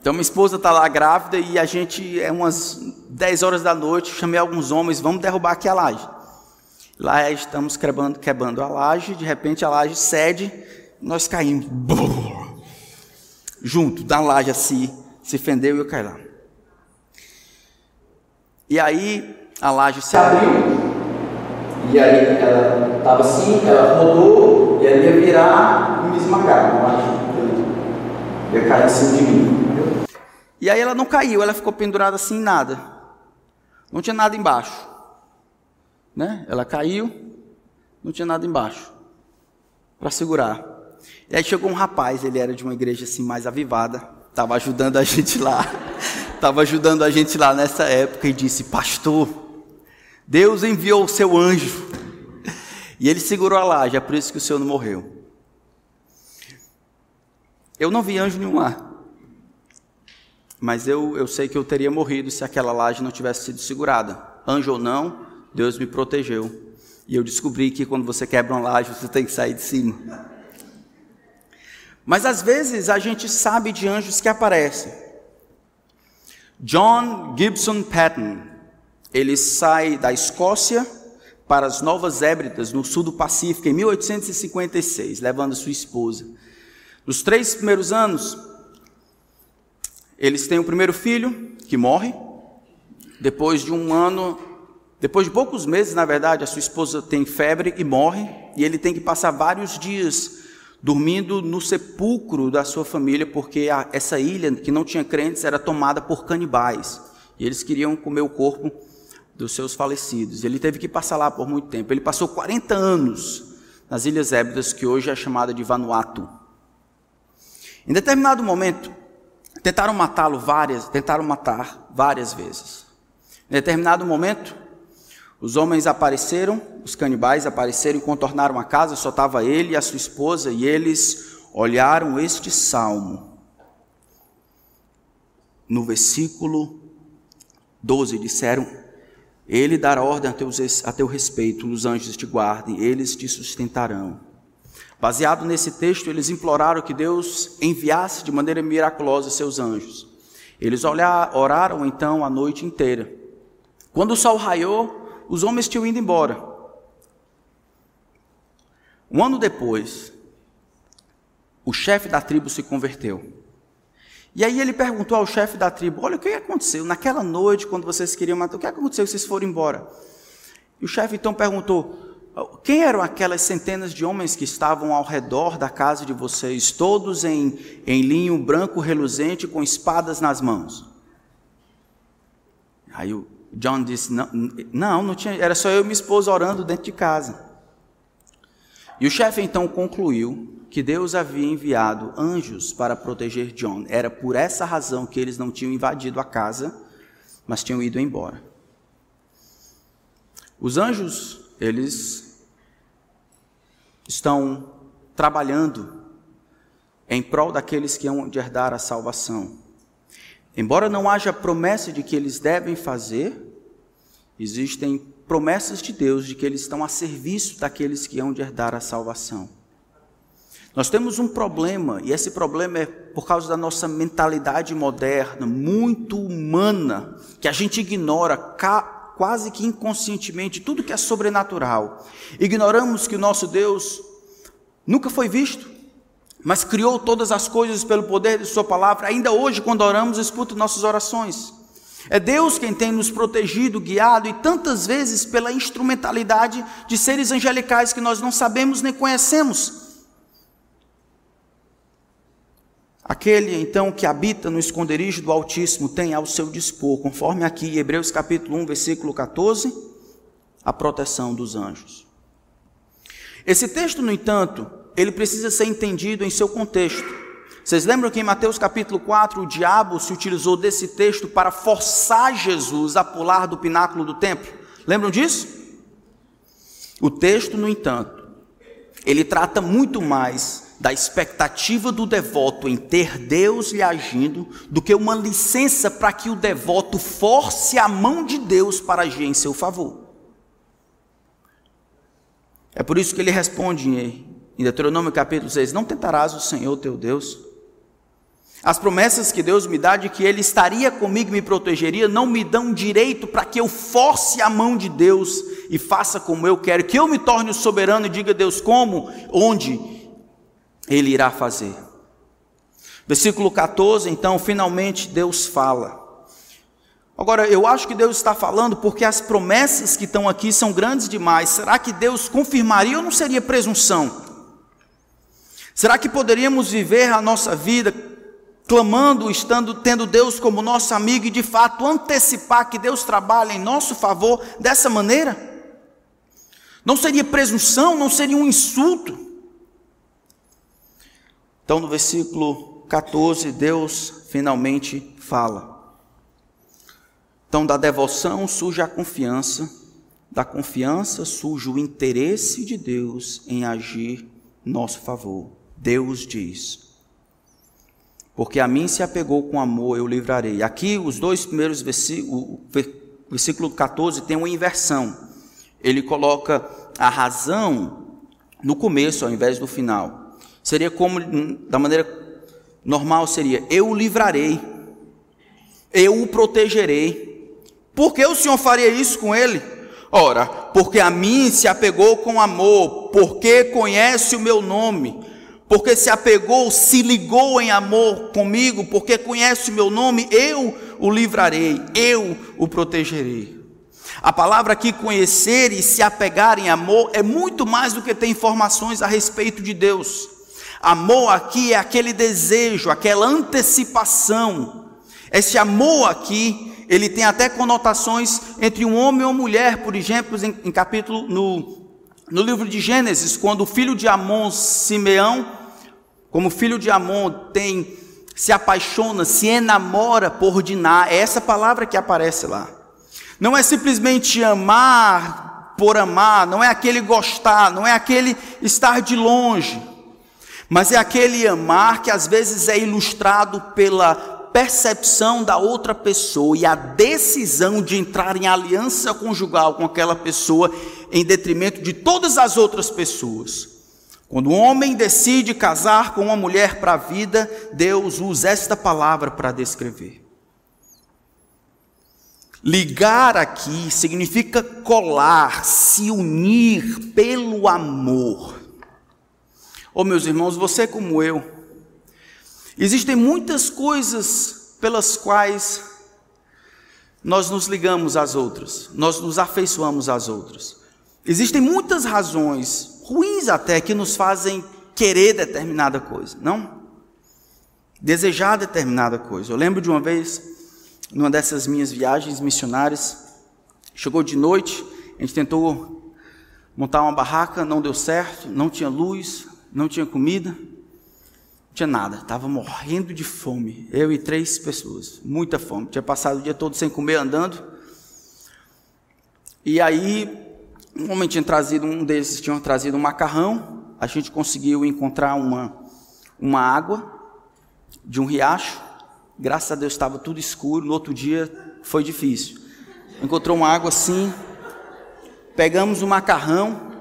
Então minha esposa está lá grávida e a gente, é umas 10 horas da noite, chamei alguns homens, vamos derrubar aqui a laje. Lá estamos quebrando, quebrando a laje, de repente a laje cede, nós caímos. Junto, da laje assim, se fendeu e eu caí lá. E aí a laje se abriu. E aí ela estava assim, ela rodou, e ela ia virar e me esmagar. Ia cair em cima de mim. E aí ela não caiu, ela ficou pendurada assim, nada. Não tinha nada embaixo né? Ela caiu, não tinha nada embaixo para segurar. E aí chegou um rapaz, ele era de uma igreja assim mais avivada, estava ajudando a (laughs) gente lá, estava ajudando a gente lá nessa época e disse: Pastor, Deus enviou o seu anjo. E ele segurou a laje, é por isso que o senhor não morreu. Eu não vi anjo nenhum lá. Mas eu, eu sei que eu teria morrido se aquela laje não tivesse sido segurada. Anjo ou não, Deus me protegeu. E eu descobri que quando você quebra uma laje, você tem que sair de cima. Mas às vezes a gente sabe de anjos que aparecem. John Gibson Patton, ele sai da Escócia para as Novas Hébridas, no sul do Pacífico, em 1856, levando sua esposa. Os três primeiros anos, eles têm o primeiro filho, que morre. Depois de um ano, depois de poucos meses, na verdade, a sua esposa tem febre e morre. E ele tem que passar vários dias dormindo no sepulcro da sua família, porque a, essa ilha, que não tinha crentes, era tomada por canibais. E eles queriam comer o corpo dos seus falecidos. Ele teve que passar lá por muito tempo. Ele passou 40 anos nas Ilhas Hébridas, que hoje é chamada de Vanuatu. Em determinado momento, tentaram matá-lo várias, tentaram matar várias vezes. Em determinado momento, os homens apareceram, os canibais apareceram e contornaram a casa, só estava ele e a sua esposa, e eles olharam este salmo. No versículo 12, disseram: Ele dará ordem a, a teu respeito, os anjos te guardem, eles te sustentarão. Baseado nesse texto, eles imploraram que Deus enviasse de maneira miraculosa seus anjos. Eles oraram então a noite inteira. Quando o sol raiou, os homens tinham ido embora. Um ano depois, o chefe da tribo se converteu. E aí ele perguntou ao chefe da tribo: Olha, o que aconteceu naquela noite, quando vocês queriam matar? O que aconteceu vocês foram embora? E o chefe então perguntou: quem eram aquelas centenas de homens que estavam ao redor da casa de vocês, todos em, em linho branco reluzente, com espadas nas mãos? Aí o John disse: não, não, não tinha, era só eu e minha esposa orando dentro de casa. E o chefe então concluiu que Deus havia enviado anjos para proteger John. Era por essa razão que eles não tinham invadido a casa, mas tinham ido embora. Os anjos, eles estão trabalhando em prol daqueles que hão de herdar a salvação. Embora não haja promessa de que eles devem fazer, existem promessas de Deus de que eles estão a serviço daqueles que hão de herdar a salvação. Nós temos um problema, e esse problema é por causa da nossa mentalidade moderna, muito humana, que a gente ignora quase que inconscientemente tudo que é sobrenatural. Ignoramos que o nosso Deus nunca foi visto, mas criou todas as coisas pelo poder de Sua palavra. Ainda hoje, quando oramos, escuta nossas orações. É Deus quem tem nos protegido, guiado e tantas vezes pela instrumentalidade de seres angelicais que nós não sabemos nem conhecemos. Aquele então que habita no esconderijo do Altíssimo tem ao seu dispor, conforme aqui Hebreus capítulo 1, versículo 14, a proteção dos anjos. Esse texto, no entanto, ele precisa ser entendido em seu contexto. Vocês lembram que em Mateus capítulo 4 o diabo se utilizou desse texto para forçar Jesus a pular do pináculo do templo? Lembram disso? O texto, no entanto, ele trata muito mais da expectativa do devoto em ter Deus lhe agindo, do que uma licença para que o devoto force a mão de Deus para agir em seu favor. É por isso que ele responde em Deuteronômio capítulo 6: Não tentarás o Senhor teu Deus. As promessas que Deus me dá de que Ele estaria comigo e me protegeria não me dão direito para que eu force a mão de Deus e faça como eu quero, que eu me torne o soberano e diga a Deus como, onde ele irá fazer. Versículo 14, então, finalmente Deus fala. Agora, eu acho que Deus está falando porque as promessas que estão aqui são grandes demais. Será que Deus confirmaria ou não seria presunção? Será que poderíamos viver a nossa vida clamando, estando tendo Deus como nosso amigo e de fato antecipar que Deus trabalha em nosso favor dessa maneira? Não seria presunção, não seria um insulto? Então, no versículo 14, Deus finalmente fala. Então, da devoção surge a confiança, da confiança surge o interesse de Deus em agir em nosso favor. Deus diz: Porque a mim se apegou com amor, eu livrarei. Aqui, os dois primeiros versículos, versículo 14, tem uma inversão. Ele coloca a razão no começo ao invés do final. Seria como, da maneira normal, seria: Eu o livrarei, eu o protegerei. Por que o Senhor faria isso com ele? Ora, porque a mim se apegou com amor, porque conhece o meu nome. Porque se apegou, se ligou em amor comigo, porque conhece o meu nome, eu o livrarei, eu o protegerei. A palavra aqui conhecer e se apegar em amor é muito mais do que ter informações a respeito de Deus. Amor aqui é aquele desejo, aquela antecipação. Esse amor aqui, ele tem até conotações entre um homem uma mulher, por exemplo, em, em capítulo no no livro de Gênesis, quando o filho de Amon, Simeão, como filho de Amon, tem se apaixona, se enamora por Diná, é essa palavra que aparece lá. Não é simplesmente amar por amar, não é aquele gostar, não é aquele estar de longe, mas é aquele amar que às vezes é ilustrado pela percepção da outra pessoa e a decisão de entrar em aliança conjugal com aquela pessoa em detrimento de todas as outras pessoas. Quando um homem decide casar com uma mulher para a vida, Deus usa esta palavra para descrever. Ligar aqui significa colar, se unir pelo amor. Oh, meus irmãos, você como eu, Existem muitas coisas pelas quais nós nos ligamos às outras, nós nos afeiçoamos às outras. Existem muitas razões, ruins até, que nos fazem querer determinada coisa, não? Desejar determinada coisa. Eu lembro de uma vez, numa dessas minhas viagens missionárias, chegou de noite, a gente tentou montar uma barraca, não deu certo, não tinha luz, não tinha comida tinha nada, estava morrendo de fome. Eu e três pessoas, muita fome. Tinha passado o dia todo sem comer, andando. E aí, um homem tinha trazido, um desses tinha trazido um macarrão. A gente conseguiu encontrar uma, uma água de um riacho. Graças a Deus estava tudo escuro. No outro dia foi difícil. Encontrou uma água assim. Pegamos o macarrão.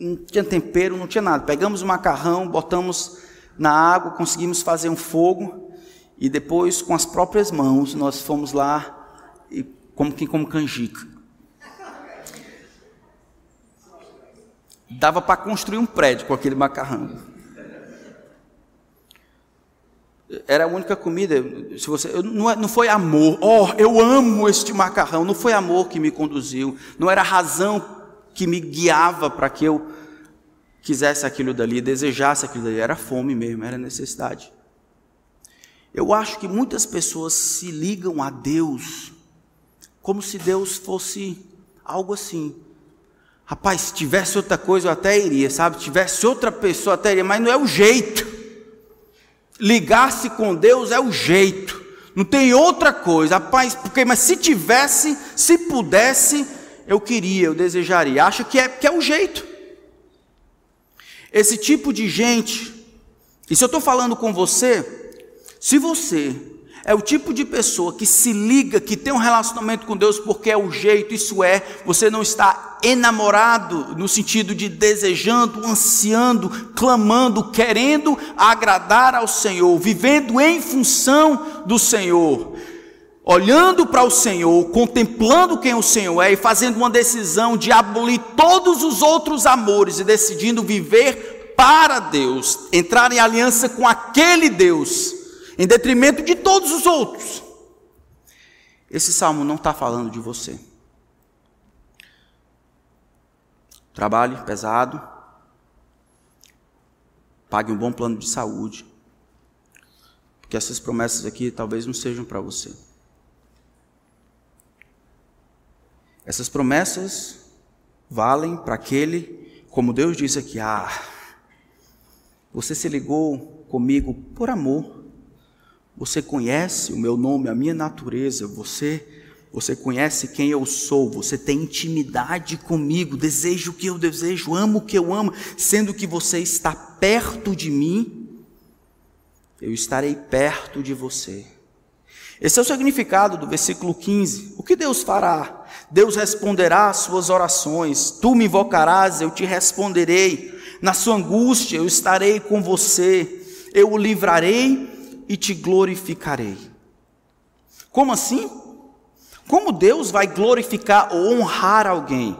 Não tinha tempero, não tinha nada. Pegamos o macarrão, botamos na água, conseguimos fazer um fogo e depois com as próprias mãos nós fomos lá e como quem como canjica. Dava para construir um prédio com aquele macarrão. Era a única comida. Se você, não, é, não foi amor. Oh, eu amo este macarrão. Não foi amor que me conduziu. Não era razão que me guiava para que eu quisesse aquilo dali, desejasse aquilo dali, era fome mesmo, era necessidade. Eu acho que muitas pessoas se ligam a Deus como se Deus fosse algo assim. Rapaz, se tivesse outra coisa eu até iria, sabe? Se tivesse outra pessoa até iria, mas não é o jeito. Ligar-se com Deus é o jeito. Não tem outra coisa, rapaz, porque mas se tivesse, se pudesse, eu queria, eu desejaria. Acho que é que é o jeito. Esse tipo de gente, e se eu estou falando com você, se você é o tipo de pessoa que se liga, que tem um relacionamento com Deus porque é o jeito, isso é, você não está enamorado no sentido de desejando, ansiando, clamando, querendo agradar ao Senhor, vivendo em função do Senhor. Olhando para o Senhor, contemplando quem o Senhor é e fazendo uma decisão de abolir todos os outros amores e decidindo viver para Deus, entrar em aliança com aquele Deus, em detrimento de todos os outros. Esse salmo não está falando de você. Trabalhe pesado, pague um bom plano de saúde, porque essas promessas aqui talvez não sejam para você. Essas promessas valem para aquele, como Deus disse aqui, ah, você se ligou comigo por amor. Você conhece o meu nome, a minha natureza, você você conhece quem eu sou, você tem intimidade comigo, desejo o que eu desejo, amo o que eu amo, sendo que você está perto de mim, eu estarei perto de você. Esse é o significado do versículo 15. O que Deus fará? Deus responderá às suas orações. Tu me invocarás, eu te responderei. Na sua angústia eu estarei com você. Eu o livrarei e te glorificarei. Como assim? Como Deus vai glorificar ou honrar alguém?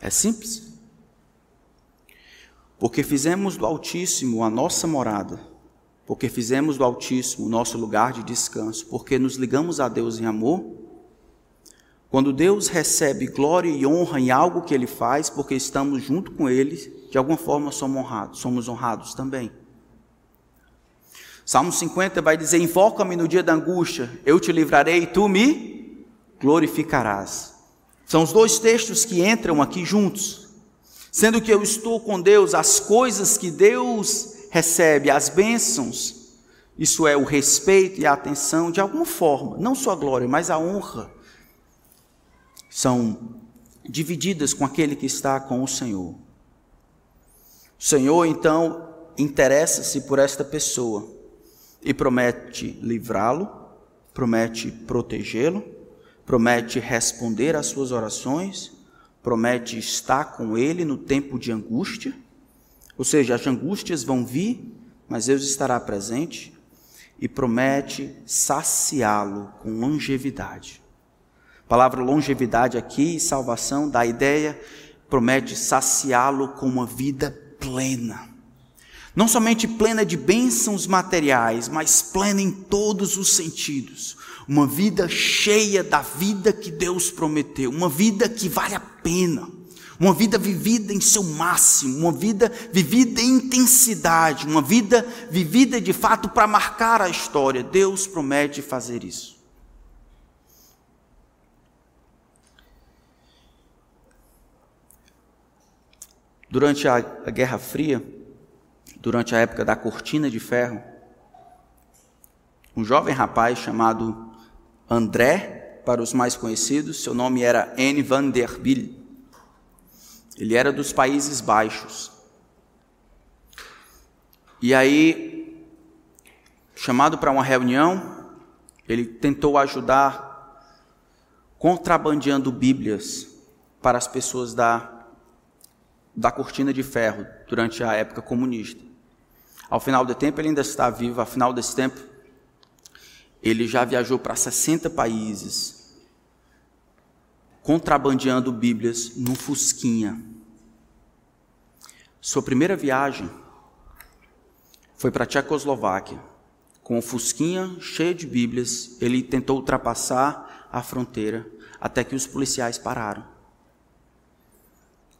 É simples. Porque fizemos do Altíssimo a nossa morada, porque fizemos do Altíssimo o nosso lugar de descanso, porque nos ligamos a Deus em amor. Quando Deus recebe glória e honra em algo que Ele faz, porque estamos junto com Ele, de alguma forma somos honrados, somos honrados também. Salmo 50 vai dizer: Invoca-me no dia da angústia, eu te livrarei e tu me glorificarás. São os dois textos que entram aqui juntos. Sendo que eu estou com Deus, as coisas que Deus recebe, as bênçãos, isso é o respeito e a atenção, de alguma forma, não só a glória, mas a honra, são divididas com aquele que está com o Senhor. O Senhor, então, interessa-se por esta pessoa e promete livrá-lo, promete protegê-lo, promete responder às suas orações promete estar com ele no tempo de angústia, ou seja, as angústias vão vir, mas Deus estará presente, e promete saciá-lo com longevidade. A palavra longevidade aqui, salvação, dá a ideia, promete saciá-lo com uma vida plena. Não somente plena de bênçãos materiais, mas plena em todos os sentidos uma vida cheia da vida que Deus prometeu, uma vida que vale a pena, uma vida vivida em seu máximo, uma vida vivida em intensidade, uma vida vivida de fato para marcar a história. Deus promete fazer isso. Durante a Guerra Fria, durante a época da cortina de ferro, um jovem rapaz chamado André, para os mais conhecidos, seu nome era N. van der Biel. Ele era dos Países Baixos. E aí, chamado para uma reunião, ele tentou ajudar contrabandeando Bíblias para as pessoas da, da cortina de ferro durante a época comunista. Ao final do tempo, ele ainda está vivo, ao final desse tempo, ele já viajou para 60 países, contrabandeando Bíblias no Fusquinha. Sua primeira viagem foi para a Tchecoslováquia. Com o Fusquinha cheio de Bíblias, ele tentou ultrapassar a fronteira até que os policiais pararam.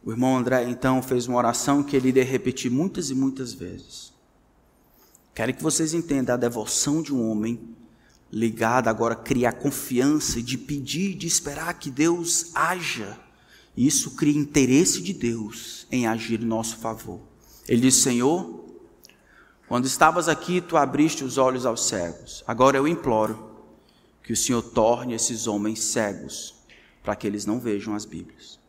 O irmão André então fez uma oração que ele iria repetir muitas e muitas vezes. Quero que vocês entendam a devoção de um homem ligada agora a criar confiança, de pedir, de esperar que Deus haja. Isso cria interesse de Deus em agir em nosso favor. Ele diz: Senhor, quando estavas aqui, tu abriste os olhos aos cegos. Agora eu imploro que o Senhor torne esses homens cegos, para que eles não vejam as Bíblias.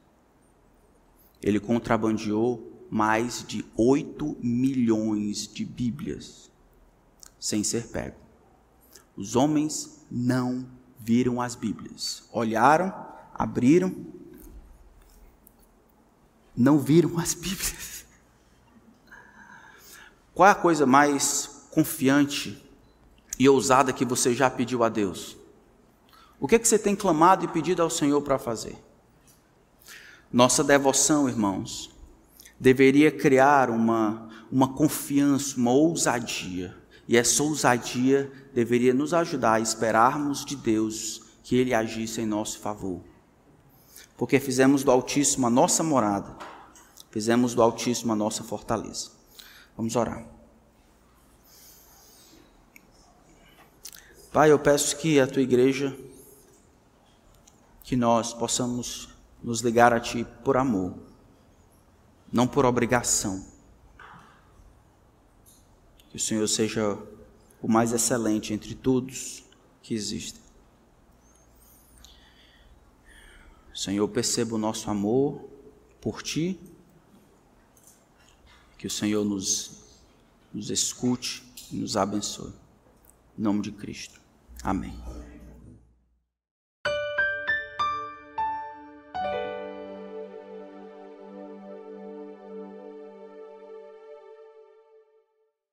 Ele contrabandeou mais de 8 milhões de Bíblias sem ser pego. Os homens não viram as Bíblias. Olharam, abriram, não viram as Bíblias. Qual é a coisa mais confiante e ousada que você já pediu a Deus? O que, é que você tem clamado e pedido ao Senhor para fazer? Nossa devoção, irmãos, deveria criar uma, uma confiança, uma ousadia e essa ousadia deveria nos ajudar a esperarmos de Deus que Ele agisse em nosso favor. Porque fizemos do Altíssimo a nossa morada, fizemos do Altíssimo a nossa fortaleza. Vamos orar. Pai, eu peço que a tua igreja, que nós possamos nos ligar a Ti por amor, não por obrigação que o Senhor seja o mais excelente entre todos que existem. Senhor, perceba o nosso amor por Ti, que o Senhor nos, nos escute e nos abençoe. Em nome de Cristo. Amém.